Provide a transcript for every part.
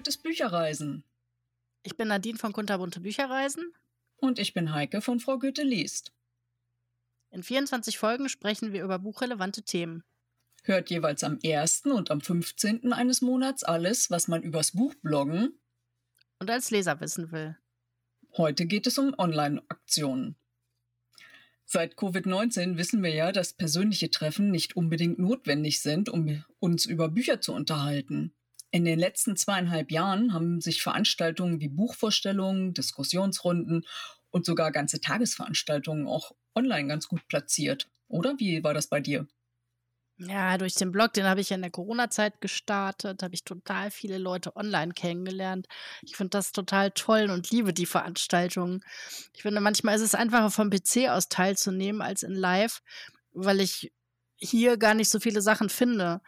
Goethes Bücherreisen. Ich bin Nadine von Kunterbunte Bücherreisen. Und ich bin Heike von Frau Goethe liest. In 24 Folgen sprechen wir über buchrelevante Themen. Hört jeweils am 1. und am 15. eines Monats alles, was man übers Buch bloggen und als Leser wissen will. Heute geht es um Online-Aktionen. Seit Covid-19 wissen wir ja, dass persönliche Treffen nicht unbedingt notwendig sind, um uns über Bücher zu unterhalten. In den letzten zweieinhalb Jahren haben sich Veranstaltungen wie Buchvorstellungen, Diskussionsrunden und sogar ganze Tagesveranstaltungen auch online ganz gut platziert. Oder wie war das bei dir? Ja, durch den Blog, den habe ich in der Corona-Zeit gestartet, habe ich total viele Leute online kennengelernt. Ich finde das total toll und liebe die Veranstaltungen. Ich finde, manchmal ist es einfacher vom PC aus teilzunehmen als in Live, weil ich hier gar nicht so viele Sachen finde.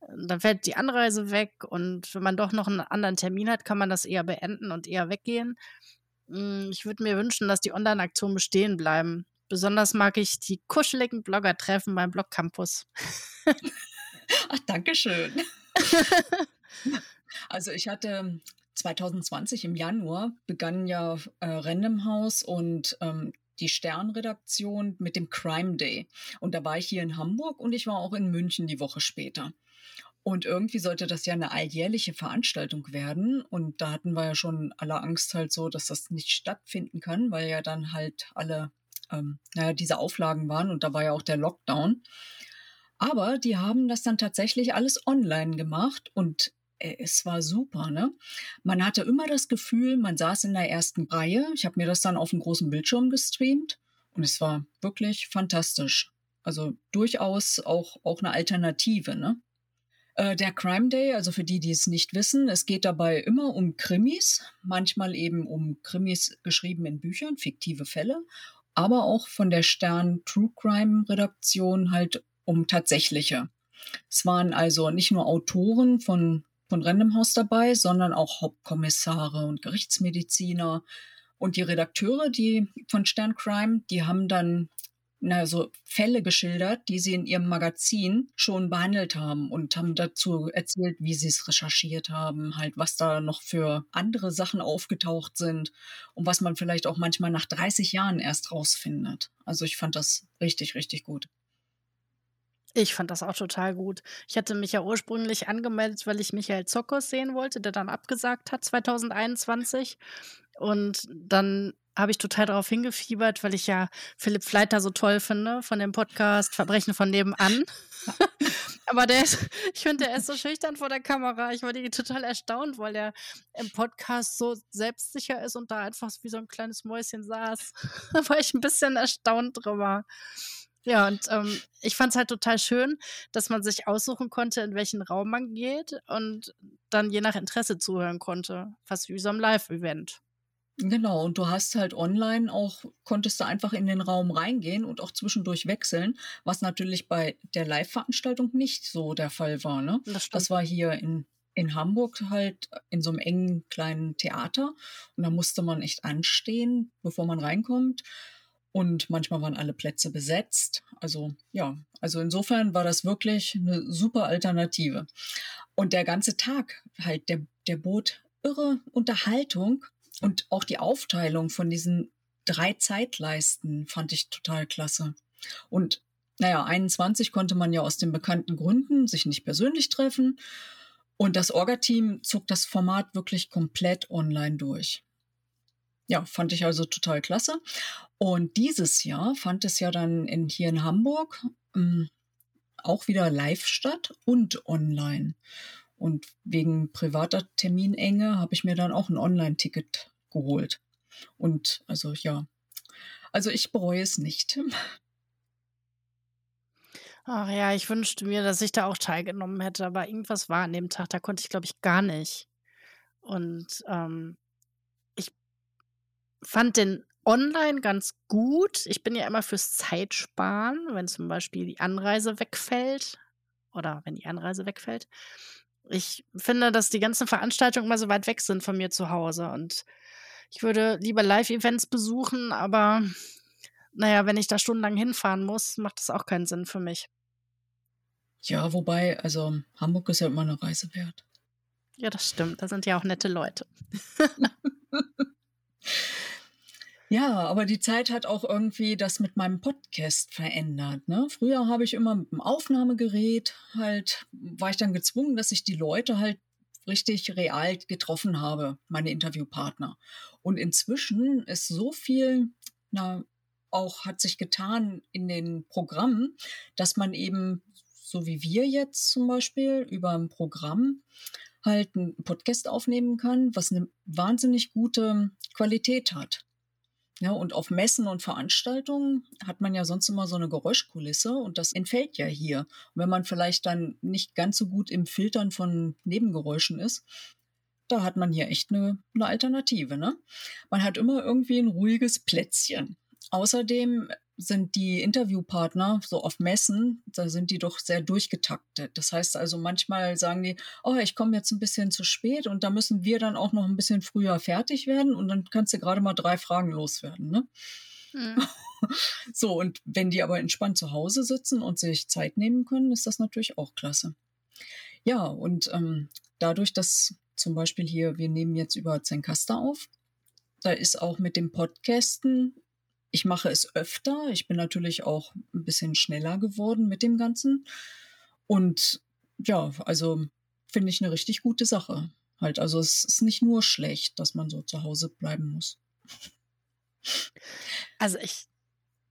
Dann fällt die Anreise weg und wenn man doch noch einen anderen Termin hat, kann man das eher beenden und eher weggehen. Hm, ich würde mir wünschen, dass die Online-Aktionen bestehen bleiben. Besonders mag ich die kuscheligen Blogger-Treffen beim Blog Campus. Ach, danke schön. also ich hatte 2020 im Januar begann ja äh, Random House und ähm, die Sternredaktion mit dem Crime Day. Und da war ich hier in Hamburg und ich war auch in München die Woche später. Und irgendwie sollte das ja eine alljährliche Veranstaltung werden. Und da hatten wir ja schon alle Angst halt so, dass das nicht stattfinden kann, weil ja dann halt alle ähm, naja, diese Auflagen waren und da war ja auch der Lockdown. Aber die haben das dann tatsächlich alles online gemacht und es war super, ne? Man hatte immer das Gefühl, man saß in der ersten Reihe. Ich habe mir das dann auf dem großen Bildschirm gestreamt und es war wirklich fantastisch. Also durchaus auch, auch eine Alternative, ne? Äh, der Crime Day, also für die, die es nicht wissen, es geht dabei immer um Krimis, manchmal eben um Krimis geschrieben in Büchern, fiktive Fälle aber auch von der Stern True Crime Redaktion halt um tatsächliche. Es waren also nicht nur Autoren von, von Random House dabei, sondern auch Hauptkommissare und Gerichtsmediziner. Und die Redakteure, die von Stern Crime, die haben dann na, so Fälle geschildert, die sie in ihrem Magazin schon behandelt haben und haben dazu erzählt, wie sie es recherchiert haben, halt was da noch für andere Sachen aufgetaucht sind und was man vielleicht auch manchmal nach 30 Jahren erst rausfindet. Also ich fand das richtig, richtig gut. Ich fand das auch total gut. Ich hatte mich ja ursprünglich angemeldet, weil ich Michael Zokos sehen wollte, der dann abgesagt hat 2021. Und dann habe ich total darauf hingefiebert, weil ich ja Philipp Fleiter so toll finde von dem Podcast Verbrechen von nebenan. Aber der ist, ich finde, der ist so schüchtern vor der Kamera. Ich war total erstaunt, weil er im Podcast so selbstsicher ist und da einfach wie so ein kleines Mäuschen saß. da war ich ein bisschen erstaunt drüber. Ja, und ähm, ich fand es halt total schön, dass man sich aussuchen konnte, in welchen Raum man geht und dann je nach Interesse zuhören konnte. Fast wie so ein Live-Event. Genau, und du hast halt online auch, konntest du einfach in den Raum reingehen und auch zwischendurch wechseln, was natürlich bei der Live-Veranstaltung nicht so der Fall war. Ne? Das, das war hier in, in Hamburg halt in so einem engen kleinen Theater und da musste man echt anstehen, bevor man reinkommt. Und manchmal waren alle Plätze besetzt. Also ja, also insofern war das wirklich eine super Alternative. Und der ganze Tag halt, der, der bot irre Unterhaltung und auch die Aufteilung von diesen drei Zeitleisten fand ich total klasse. Und naja, 21 konnte man ja aus den bekannten Gründen sich nicht persönlich treffen. Und das Orga-Team zog das Format wirklich komplett online durch. Ja, fand ich also total klasse. Und dieses Jahr fand es ja dann in, hier in Hamburg ähm, auch wieder live statt und online. Und wegen privater Terminenge habe ich mir dann auch ein Online-Ticket geholt. Und also ja, also ich bereue es nicht. Ach ja, ich wünschte mir, dass ich da auch teilgenommen hätte, aber irgendwas war an dem Tag, da konnte ich, glaube ich, gar nicht. Und ähm, fand den online ganz gut. Ich bin ja immer fürs Zeitsparen, wenn zum Beispiel die Anreise wegfällt oder wenn die Anreise wegfällt. Ich finde, dass die ganzen Veranstaltungen immer so weit weg sind von mir zu Hause und ich würde lieber Live-Events besuchen, aber naja, wenn ich da stundenlang hinfahren muss, macht das auch keinen Sinn für mich. Ja, wobei, also Hamburg ist ja immer eine Reise wert. Ja, das stimmt. Da sind ja auch nette Leute. Ja, aber die Zeit hat auch irgendwie das mit meinem Podcast verändert. Ne? Früher habe ich immer mit dem Aufnahmegerät halt, war ich dann gezwungen, dass ich die Leute halt richtig real getroffen habe, meine Interviewpartner. Und inzwischen ist so viel, na, auch hat sich getan in den Programmen, dass man eben, so wie wir jetzt zum Beispiel, über ein Programm halt einen Podcast aufnehmen kann, was eine wahnsinnig gute Qualität hat. Ja, und auf Messen und Veranstaltungen hat man ja sonst immer so eine Geräuschkulisse und das entfällt ja hier. Und wenn man vielleicht dann nicht ganz so gut im Filtern von Nebengeräuschen ist, da hat man hier echt eine, eine Alternative. Ne? Man hat immer irgendwie ein ruhiges Plätzchen. Außerdem sind die Interviewpartner so auf Messen, da sind die doch sehr durchgetaktet. Das heißt also, manchmal sagen die, oh, ich komme jetzt ein bisschen zu spät und da müssen wir dann auch noch ein bisschen früher fertig werden und dann kannst du gerade mal drei Fragen loswerden. Ne? Mhm. so, und wenn die aber entspannt zu Hause sitzen und sich Zeit nehmen können, ist das natürlich auch klasse. Ja, und ähm, dadurch, dass zum Beispiel hier, wir nehmen jetzt über Zencaster auf, da ist auch mit dem Podcasten ich mache es öfter. Ich bin natürlich auch ein bisschen schneller geworden mit dem Ganzen. Und ja, also finde ich eine richtig gute Sache. Halt, also es ist nicht nur schlecht, dass man so zu Hause bleiben muss. Also ich,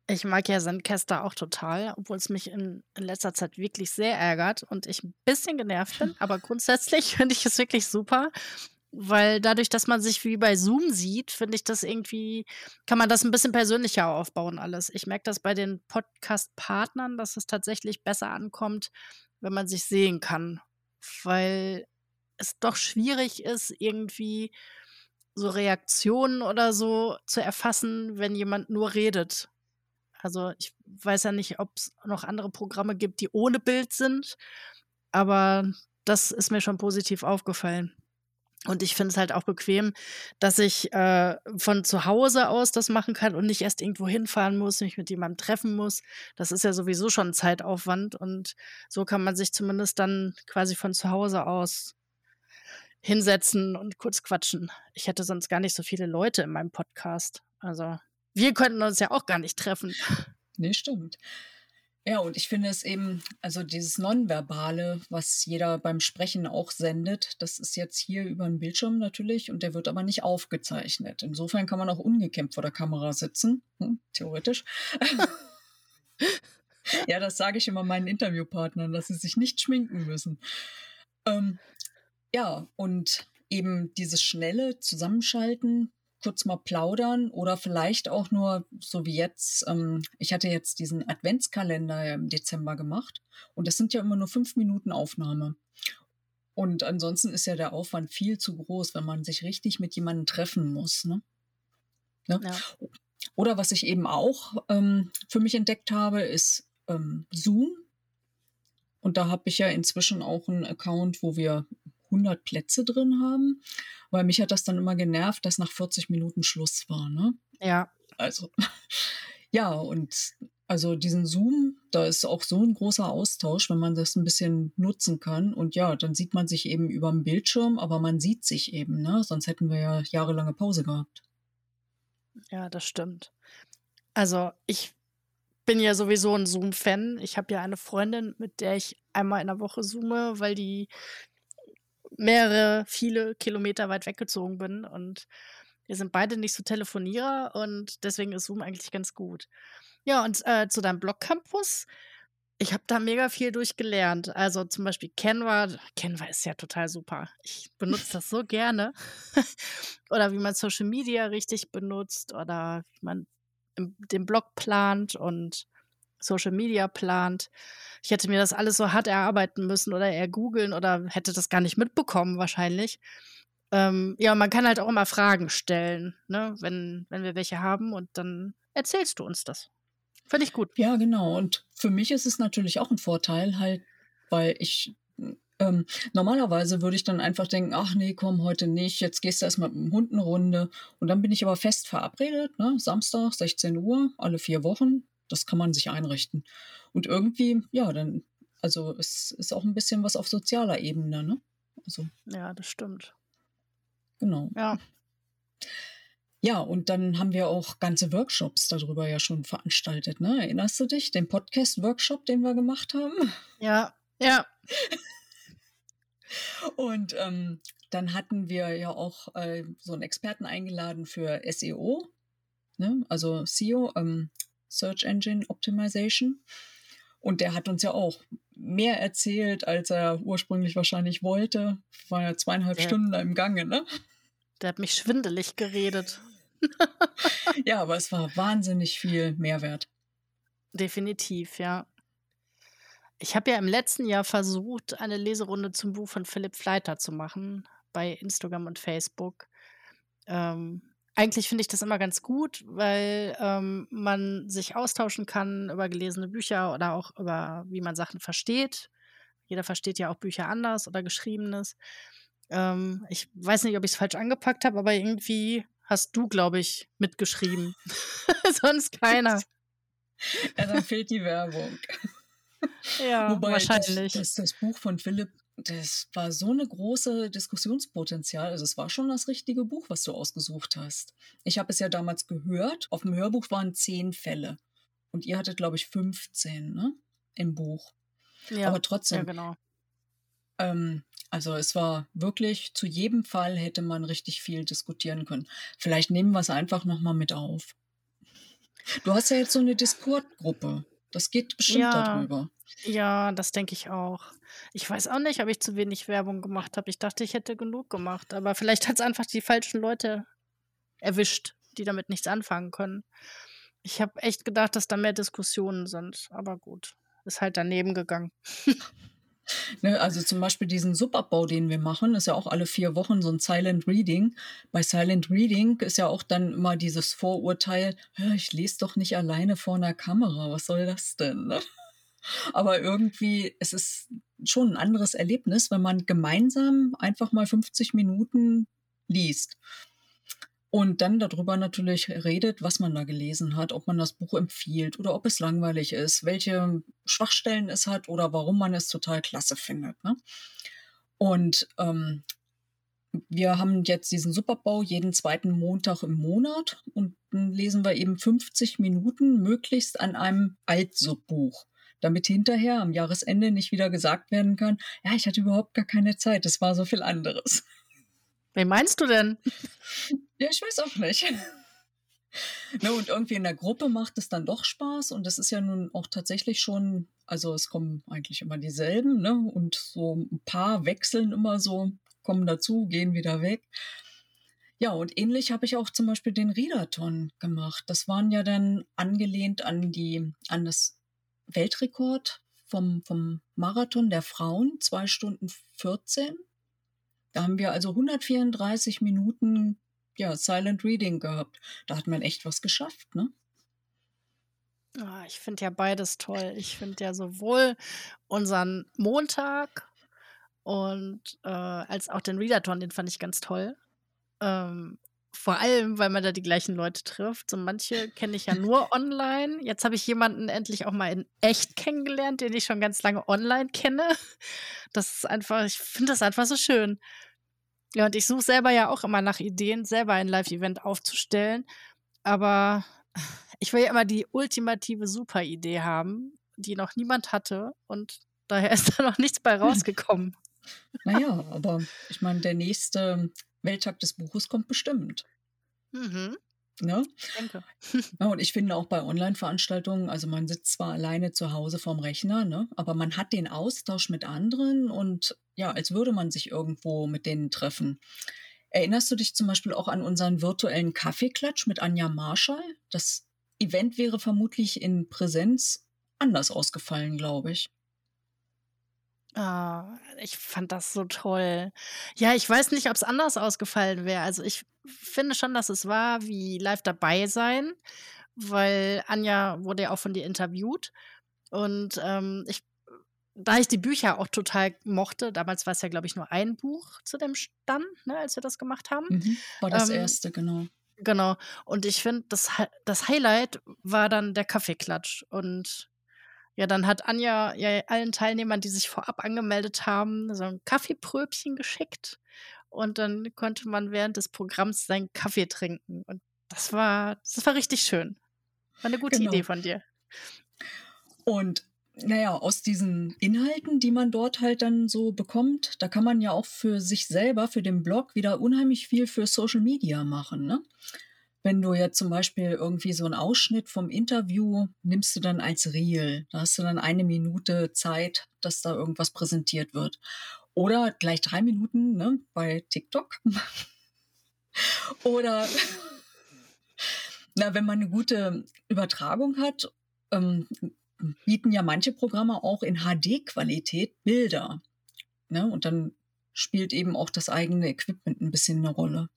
ich mag ja Sandcaster auch total, obwohl es mich in, in, letzter Zeit wirklich sehr ärgert und ich ein bisschen genervt bin. Aber grundsätzlich finde ich es wirklich super weil dadurch, dass man sich wie bei Zoom sieht, finde ich das irgendwie, kann man das ein bisschen persönlicher aufbauen alles. Ich merke das bei den Podcast-Partnern, dass es tatsächlich besser ankommt, wenn man sich sehen kann, weil es doch schwierig ist, irgendwie so Reaktionen oder so zu erfassen, wenn jemand nur redet. Also ich weiß ja nicht, ob es noch andere Programme gibt, die ohne Bild sind, aber das ist mir schon positiv aufgefallen. Und ich finde es halt auch bequem, dass ich äh, von zu Hause aus das machen kann und nicht erst irgendwo hinfahren muss, mich mit jemandem treffen muss. Das ist ja sowieso schon Zeitaufwand und so kann man sich zumindest dann quasi von zu Hause aus hinsetzen und kurz quatschen. Ich hätte sonst gar nicht so viele Leute in meinem Podcast. Also wir könnten uns ja auch gar nicht treffen. Nee, stimmt. Ja, und ich finde es eben, also dieses Nonverbale, was jeder beim Sprechen auch sendet, das ist jetzt hier über den Bildschirm natürlich und der wird aber nicht aufgezeichnet. Insofern kann man auch ungekämmt vor der Kamera sitzen, hm, theoretisch. ja, das sage ich immer meinen Interviewpartnern, dass sie sich nicht schminken müssen. Ähm, ja, und eben dieses schnelle Zusammenschalten kurz mal plaudern oder vielleicht auch nur, so wie jetzt, ähm, ich hatte jetzt diesen Adventskalender im Dezember gemacht und das sind ja immer nur fünf Minuten Aufnahme. Und ansonsten ist ja der Aufwand viel zu groß, wenn man sich richtig mit jemandem treffen muss. Ne? Ne? Ja. Oder was ich eben auch ähm, für mich entdeckt habe, ist ähm, Zoom. Und da habe ich ja inzwischen auch einen Account, wo wir 100 Plätze drin haben, weil mich hat das dann immer genervt, dass nach 40 Minuten Schluss war. Ne? Ja. Also, ja, und also diesen Zoom, da ist auch so ein großer Austausch, wenn man das ein bisschen nutzen kann. Und ja, dann sieht man sich eben über dem Bildschirm, aber man sieht sich eben, ne? Sonst hätten wir ja jahrelange Pause gehabt. Ja, das stimmt. Also ich bin ja sowieso ein Zoom-Fan. Ich habe ja eine Freundin, mit der ich einmal in der Woche zoome, weil die mehrere, viele Kilometer weit weggezogen bin und wir sind beide nicht so Telefonierer und deswegen ist Zoom eigentlich ganz gut. Ja, und äh, zu deinem Blog-Campus. Ich habe da mega viel durchgelernt. Also zum Beispiel Canva. Canva ist ja total super. Ich benutze das so gerne. oder wie man Social Media richtig benutzt oder wie man den Blog plant und Social Media plant. Ich hätte mir das alles so hart erarbeiten müssen oder eher googeln oder hätte das gar nicht mitbekommen wahrscheinlich. Ähm, ja, man kann halt auch immer Fragen stellen, ne? wenn, wenn wir welche haben und dann erzählst du uns das. Ich gut. Ja, genau. Und für mich ist es natürlich auch ein Vorteil, halt, weil ich ähm, normalerweise würde ich dann einfach denken, ach nee, komm, heute nicht, jetzt gehst du erstmal mit dem Hund eine Runde. Und dann bin ich aber fest verabredet, ne? Samstag, 16 Uhr, alle vier Wochen, das kann man sich einrichten. Und irgendwie, ja, dann, also es ist auch ein bisschen was auf sozialer Ebene, ne? Also, Ja, das stimmt. genau. Ja. Ja, und dann haben wir auch ganze Workshops darüber ja schon veranstaltet, ne? Erinnerst du dich? Den Podcast-Workshop, den wir gemacht haben? Ja, ja. Und ähm, dann hatten wir ja auch äh, so einen Experten eingeladen für SEO, ne? also SEO, ähm, Search Engine Optimization. Und der hat uns ja auch mehr erzählt, als er ursprünglich wahrscheinlich wollte. War ja zweieinhalb Der, Stunden da im Gange, ne? der hat mich schwindelig geredet. Ja, aber es war wahnsinnig viel Mehrwert. Definitiv, ja. Ich habe ja im letzten Jahr versucht, eine Leserunde zum Buch von Philipp Fleiter zu machen bei Instagram und Facebook. Ähm, eigentlich finde ich das immer ganz gut, weil ähm, man sich austauschen kann über gelesene Bücher oder auch über, wie man Sachen versteht. Jeder versteht ja auch Bücher anders oder Geschriebenes. Ähm, ich weiß nicht, ob ich es falsch angepackt habe, aber irgendwie hast du, glaube ich, mitgeschrieben. Sonst keiner. Ja, dann fehlt die Werbung. Ja, Wobei das, wahrscheinlich. das, das Buch von Philipp, das war so eine große Diskussionspotenzial. Also es war schon das richtige Buch, was du ausgesucht hast. Ich habe es ja damals gehört. Auf dem Hörbuch waren zehn Fälle. Und ihr hattet, glaube ich, 15 ne? im Buch. Ja, Aber ja, trotzdem, genau. ähm, also es war wirklich, zu jedem Fall hätte man richtig viel diskutieren können. Vielleicht nehmen wir es einfach nochmal mit auf. Du hast ja jetzt so eine Discord-Gruppe. Das geht bestimmt Ja, darüber. ja, das denke ich auch. Ich weiß auch nicht, ob ich zu wenig Werbung gemacht habe. Ich dachte, ich hätte genug gemacht, aber vielleicht hat es einfach die falschen Leute erwischt, die damit nichts anfangen können. Ich habe echt gedacht, dass da mehr Diskussionen sind, aber gut, ist halt daneben gegangen. Ne, also zum Beispiel diesen Subabbau, den wir machen, ist ja auch alle vier Wochen so ein Silent Reading. Bei Silent Reading ist ja auch dann immer dieses Vorurteil, "Ja, ich lese doch nicht alleine vor einer Kamera, was soll das denn? Aber irgendwie, es ist schon ein anderes Erlebnis, wenn man gemeinsam einfach mal 50 Minuten liest. Und dann darüber natürlich redet, was man da gelesen hat, ob man das Buch empfiehlt oder ob es langweilig ist, welche Schwachstellen es hat oder warum man es total klasse findet. Ne? Und ähm, wir haben jetzt diesen Superbau jeden zweiten Montag im Monat und dann lesen wir eben 50 Minuten möglichst an einem Altsubbuch, damit hinterher am Jahresende nicht wieder gesagt werden kann, ja, ich hatte überhaupt gar keine Zeit, es war so viel anderes. Wen meinst du denn? Ja, ich weiß auch nicht. ne, und irgendwie in der Gruppe macht es dann doch Spaß und das ist ja nun auch tatsächlich schon, also es kommen eigentlich immer dieselben, ne? Und so ein paar wechseln immer so, kommen dazu, gehen wieder weg. Ja, und ähnlich habe ich auch zum Beispiel den Readathon gemacht. Das waren ja dann angelehnt an die, an das Weltrekord vom, vom Marathon der Frauen, zwei Stunden 14. Da haben wir also 134 Minuten ja, Silent Reading gehabt. Da hat man echt was geschafft, ne? Ah, ich finde ja beides toll. Ich finde ja sowohl unseren Montag und äh, als auch den Readathon, den fand ich ganz toll. Ähm, vor allem, weil man da die gleichen Leute trifft. So manche kenne ich ja nur online. Jetzt habe ich jemanden endlich auch mal in echt kennengelernt, den ich schon ganz lange online kenne. Das ist einfach, ich finde das einfach so schön. Ja, und ich suche selber ja auch immer nach Ideen, selber ein Live-Event aufzustellen. Aber ich will ja immer die ultimative Super-Idee haben, die noch niemand hatte. Und daher ist da noch nichts bei rausgekommen. Naja, aber ich meine, der nächste Welttag des Buches kommt bestimmt. Mhm, Ne? Ja, und ich finde auch bei Online-Veranstaltungen, also man sitzt zwar alleine zu Hause vorm Rechner, ne, aber man hat den Austausch mit anderen und ja, als würde man sich irgendwo mit denen treffen. Erinnerst du dich zum Beispiel auch an unseren virtuellen Kaffeeklatsch mit Anja Marschall? Das Event wäre vermutlich in Präsenz anders ausgefallen, glaube ich. Ah, ich fand das so toll. Ja, ich weiß nicht, ob es anders ausgefallen wäre. Also ich finde schon, dass es war wie live dabei sein, weil Anja wurde ja auch von dir interviewt. Und ähm, ich, da ich die Bücher auch total mochte, damals war es ja, glaube ich, nur ein Buch zu dem Stand, ne, als wir das gemacht haben. Mhm. War das Ähm, erste, genau. Genau. Und ich finde, das, das Highlight war dann der Kaffeeklatsch. Und Ja, dann hat Anja ja allen Teilnehmern, die sich vorab angemeldet haben, so ein Kaffeepröbchen geschickt. Und dann konnte man während des Programms seinen Kaffee trinken. Und das war, das war richtig schön. War eine gute Genau. Idee von dir. Und naja, aus diesen Inhalten, die man dort halt dann so bekommt, da kann man ja auch für sich selber, für den Blog wieder unheimlich viel für Social Media machen. Ne? Wenn du jetzt zum Beispiel irgendwie so einen Ausschnitt vom Interview nimmst du dann als Reel, da hast du dann eine Minute Zeit, dass da irgendwas präsentiert wird. Oder gleich drei Minuten ne, bei TikTok. Oder na, wenn man eine gute Übertragung hat, ähm, bieten ja manche Programme auch in HD-Qualität Bilder. Ne? Und dann spielt eben auch das eigene Equipment ein bisschen eine Rolle.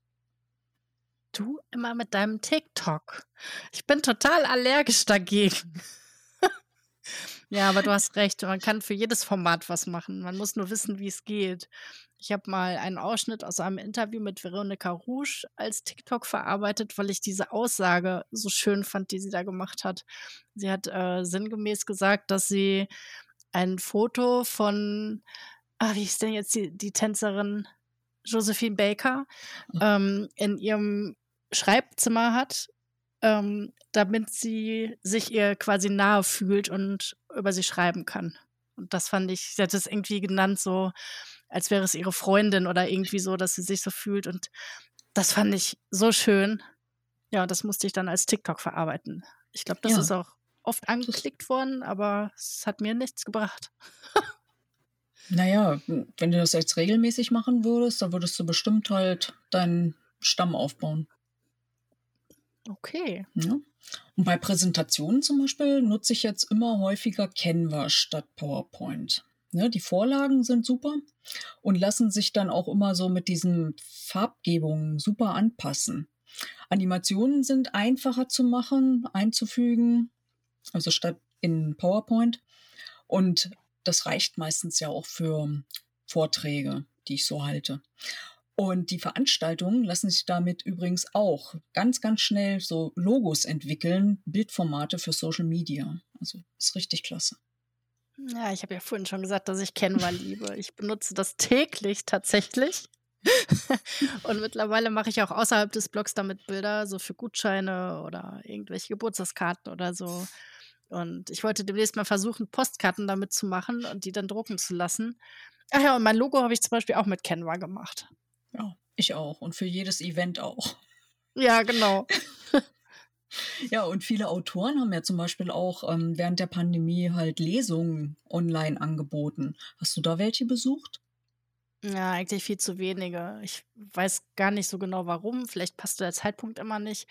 Du immer mit deinem TikTok. Ich bin total allergisch dagegen. ja, aber du hast recht. Man kann für jedes Format was machen. Man muss nur wissen, wie es geht. Ich habe mal einen Ausschnitt aus einem Interview mit Veronika Rouge als TikTok verarbeitet, weil ich diese Aussage so schön fand, die sie da gemacht hat. Sie hat äh, sinngemäß gesagt, dass sie ein Foto von, ah, wie ist denn jetzt die, die Tänzerin Josephine Baker ähm, in ihrem Schreibzimmer hat, ähm, damit sie sich ihr quasi nahe fühlt und über sie schreiben kann. Und das fand ich, sie hat es irgendwie genannt, so als wäre es ihre Freundin oder irgendwie so, dass sie sich so fühlt. Und das fand ich so schön. Ja, das musste ich dann als TikTok verarbeiten. Ich glaube, das Ja. ist auch oft angeklickt worden, aber es hat mir nichts gebracht. Naja, wenn du das jetzt regelmäßig machen würdest, dann würdest du bestimmt halt deinen Stamm aufbauen. Okay. Ne? Und bei Präsentationen zum Beispiel nutze ich jetzt immer häufiger Canva statt PowerPoint. Ne, die Vorlagen sind super und lassen sich dann auch immer so mit diesen Farbgebungen super anpassen. Animationen sind einfacher zu machen, einzufügen, also statt in PowerPoint. Und das reicht meistens ja auch für Vorträge, die ich so halte. Und die Veranstaltungen lassen sich damit übrigens auch ganz, ganz schnell so Logos entwickeln, Bildformate für Social Media. Also ist richtig klasse. Ja, ich habe ja vorhin schon gesagt, dass ich Canva liebe. Ich benutze das täglich tatsächlich. Und mittlerweile mache ich auch außerhalb des Blogs damit Bilder, so für Gutscheine oder irgendwelche Geburtstagskarten oder so. Und ich wollte demnächst mal versuchen, Postkarten damit zu machen und die dann drucken zu lassen. Ach ja, und mein Logo habe ich zum Beispiel auch mit Canva gemacht. Ja, ich auch. Und für jedes Event auch. Ja, genau. Ja, und viele Autoren haben ja zum Beispiel auch ähm, während der Pandemie halt Lesungen online angeboten. Hast du da welche besucht? Ja, eigentlich viel zu wenige. Ich weiß gar nicht so genau warum. Vielleicht passte der Zeitpunkt immer nicht.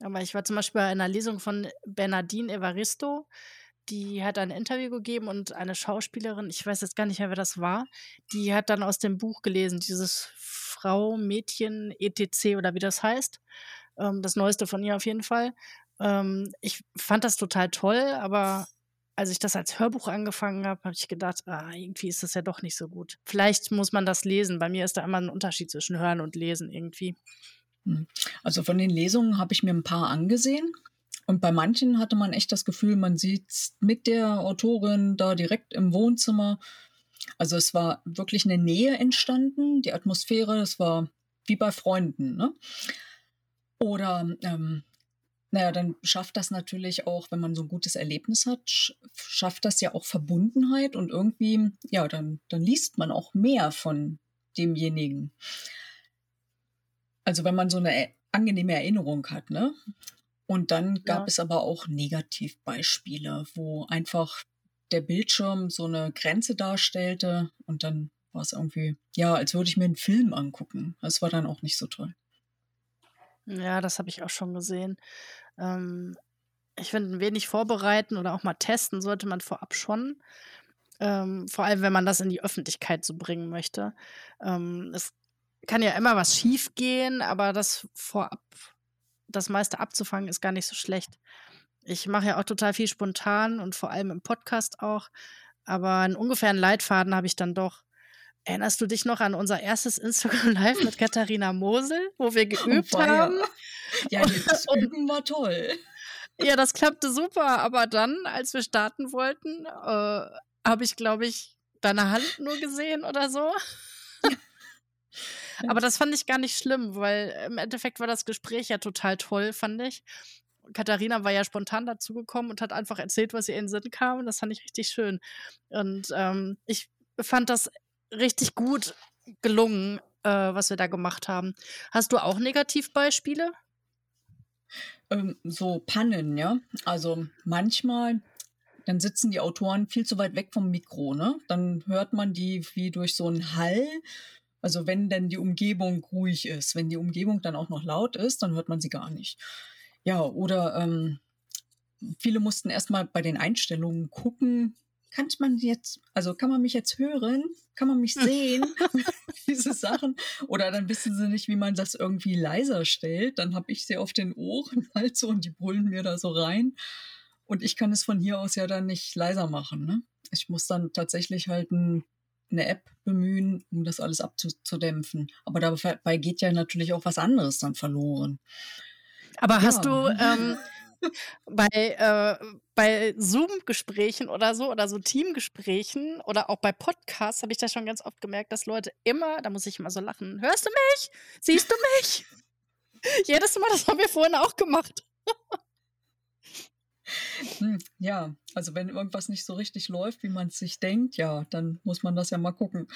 Aber ich war zum Beispiel bei einer Lesung von Bernardine Evaristo. Die hat ein Interview gegeben und eine Schauspielerin, ich weiß jetzt gar nicht mehr, wer das war, die hat dann aus dem Buch gelesen, dieses Frau, Mädchen, etc. oder wie das heißt. Ähm, das Neueste von ihr auf jeden Fall. Ähm, ich fand das total toll, aber als ich das als Hörbuch angefangen habe, habe ich gedacht, ah, irgendwie ist das ja doch nicht so gut. Vielleicht muss man das lesen. Bei mir ist da immer ein Unterschied zwischen Hören und Lesen irgendwie. Also von den Lesungen habe ich mir ein paar angesehen. Und bei manchen hatte man echt das Gefühl, man sitzt mit der Autorin da direkt im Wohnzimmer. Also es war wirklich eine Nähe entstanden, die Atmosphäre, das war wie bei Freunden. Ne? Oder ähm, naja, dann schafft das natürlich auch, wenn man so ein gutes Erlebnis hat, sch- schafft das ja auch Verbundenheit und irgendwie, ja, dann, dann liest man auch mehr von demjenigen. Also wenn man so eine angenehme Erinnerung hat, ne? Und dann gab Ja. es aber auch Negativbeispiele, wo einfach der Bildschirm so eine Grenze darstellte und dann war es irgendwie, ja, als würde ich mir einen Film angucken. Das war dann auch nicht so toll. Ja, das habe ich auch schon gesehen. Ähm, ich finde, ein wenig vorbereiten oder auch mal testen sollte man vorab schon. Ähm, vor allem, wenn man das in die Öffentlichkeit so bringen möchte. Ähm, es kann ja immer was schief gehen, aber das vorab, das meiste abzufangen, ist gar nicht so schlecht. Ich mache ja auch total viel spontan und vor allem im Podcast auch. Aber einen ungefähren Leitfaden habe ich dann doch. Erinnerst du dich noch an unser erstes Instagram Live mit Katharina Mosel, wo wir geübt weia. haben? Ja, das Üben war toll. Ja, das klappte super. Aber dann, als wir starten wollten, äh, habe ich, glaube ich, deine Hand nur gesehen oder so. Aber das fand ich gar nicht schlimm, weil im Endeffekt war das Gespräch ja total toll, fand ich. Katharina war ja spontan dazugekommen und hat einfach erzählt, was ihr in den Sinn kam. Und das fand ich richtig schön. Und ähm, ich fand das richtig gut gelungen, äh, was wir da gemacht haben. Hast du auch Negativbeispiele? Ähm, so Pannen, ja. Also manchmal, dann sitzen die Autoren viel zu weit weg vom Mikro, ne? Dann hört man die wie durch so einen Hall. Also wenn denn die Umgebung ruhig ist, wenn die Umgebung dann auch noch laut ist, dann hört man sie gar nicht. Ja, oder ähm, viele mussten erstmal bei den Einstellungen gucken, kann man jetzt, also kann man mich jetzt hören? Kann man mich sehen? Diese Sachen. Oder dann wissen sie nicht, wie man das irgendwie leiser stellt. Dann habe ich sie auf den Ohren halt so und die brüllen mir da so rein. Und ich kann es von hier aus ja dann nicht leiser machen. Ne? Ich muss dann tatsächlich halt ein, eine App bemühen, um das alles abzudämpfen. Aber dabei geht ja natürlich auch was anderes dann verloren. Aber hast du ähm, bei, äh, bei Zoom-Gesprächen oder so oder so Teamgesprächen oder auch bei Podcasts habe ich das schon ganz oft gemerkt, dass Leute immer, da muss ich immer so lachen, hörst du mich? Siehst du mich? Jedes Mal, das haben wir vorhin auch gemacht. Hm, ja, also wenn irgendwas nicht so richtig läuft, wie man es sich denkt, ja, dann muss man das ja mal gucken.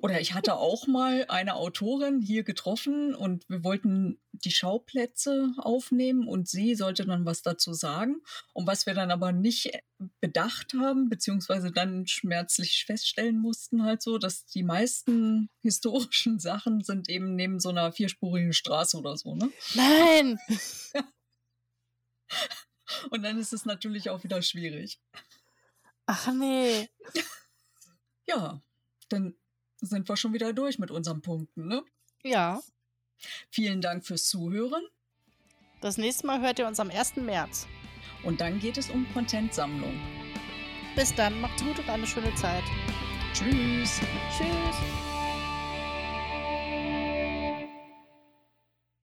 Oder ich hatte auch mal eine Autorin hier getroffen und wir wollten die Schauplätze aufnehmen und sie sollte dann was dazu sagen. Und was wir dann aber nicht bedacht haben, beziehungsweise dann schmerzlich feststellen mussten, halt so, dass die meisten historischen Sachen sind eben neben so einer vierspurigen Straße oder so, ne? Nein! Und dann ist es natürlich auch wieder schwierig. Ach nee. Ja, dann sind wir schon wieder durch mit unseren Punkten, ne? Ja. Vielen Dank fürs Zuhören. Das nächste Mal hört ihr uns am 1. März. Und dann geht es um Contentsammlung. Bis dann, macht's gut und eine schöne Zeit. Tschüss. Tschüss.